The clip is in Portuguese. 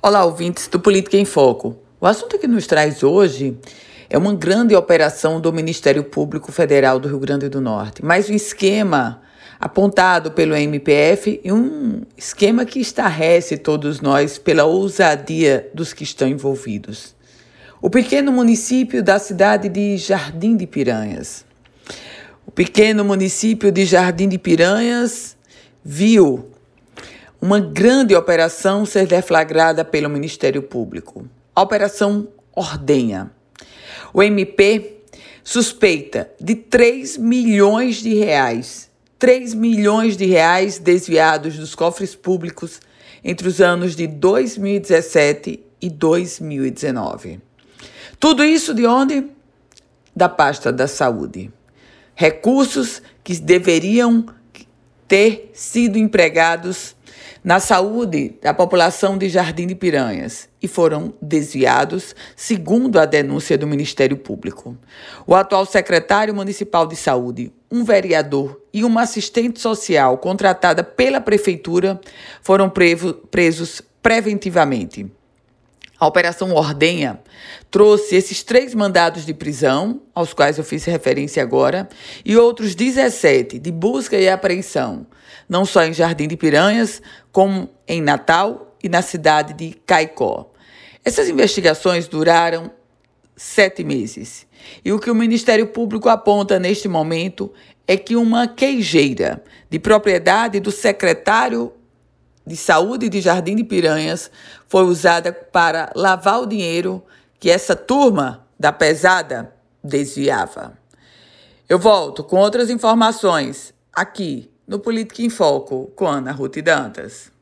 Olá, ouvintes do Política em Foco. O assunto que nos traz hoje é uma grande operação do Ministério Público Federal do Rio Grande do Norte, mas um esquema apontado pelo MPF e um esquema que estarrece todos nós pela ousadia dos que estão envolvidos. O pequeno município da cidade de Jardim de Piranhas. O pequeno município de Jardim de Piranhas viu uma grande operação ser deflagrada pelo Ministério Público. A Operação Ordenha. O MP suspeita de 3 milhões de reais, 3 milhões de reais desviados dos cofres públicos entre os anos de 2017 e 2019. Tudo isso de onde? Da pasta da saúde. Recursos que deveriam ter sido empregados na saúde da população de Jardim de Piranhas e foram desviados, segundo a denúncia do Ministério Público. O atual secretário municipal de saúde, um vereador e uma assistente social contratada pela prefeitura foram presos preventivamente. A Operação Ordenha trouxe esses três mandados de prisão, aos quais eu fiz referência agora, e outros 17 de busca e apreensão, não só em Jardim de Piranhas, como em Natal e na cidade de Caicó. Essas investigações duraram sete meses. E o que o Ministério Público aponta neste momento é que uma queijeira de propriedade do secretário de Saúde de Jardim de Piranhas foi usada para lavar o dinheiro que essa turma da pesada desviava. Eu volto com outras informações aqui no Política em Foco com Ana Ruth Dantas.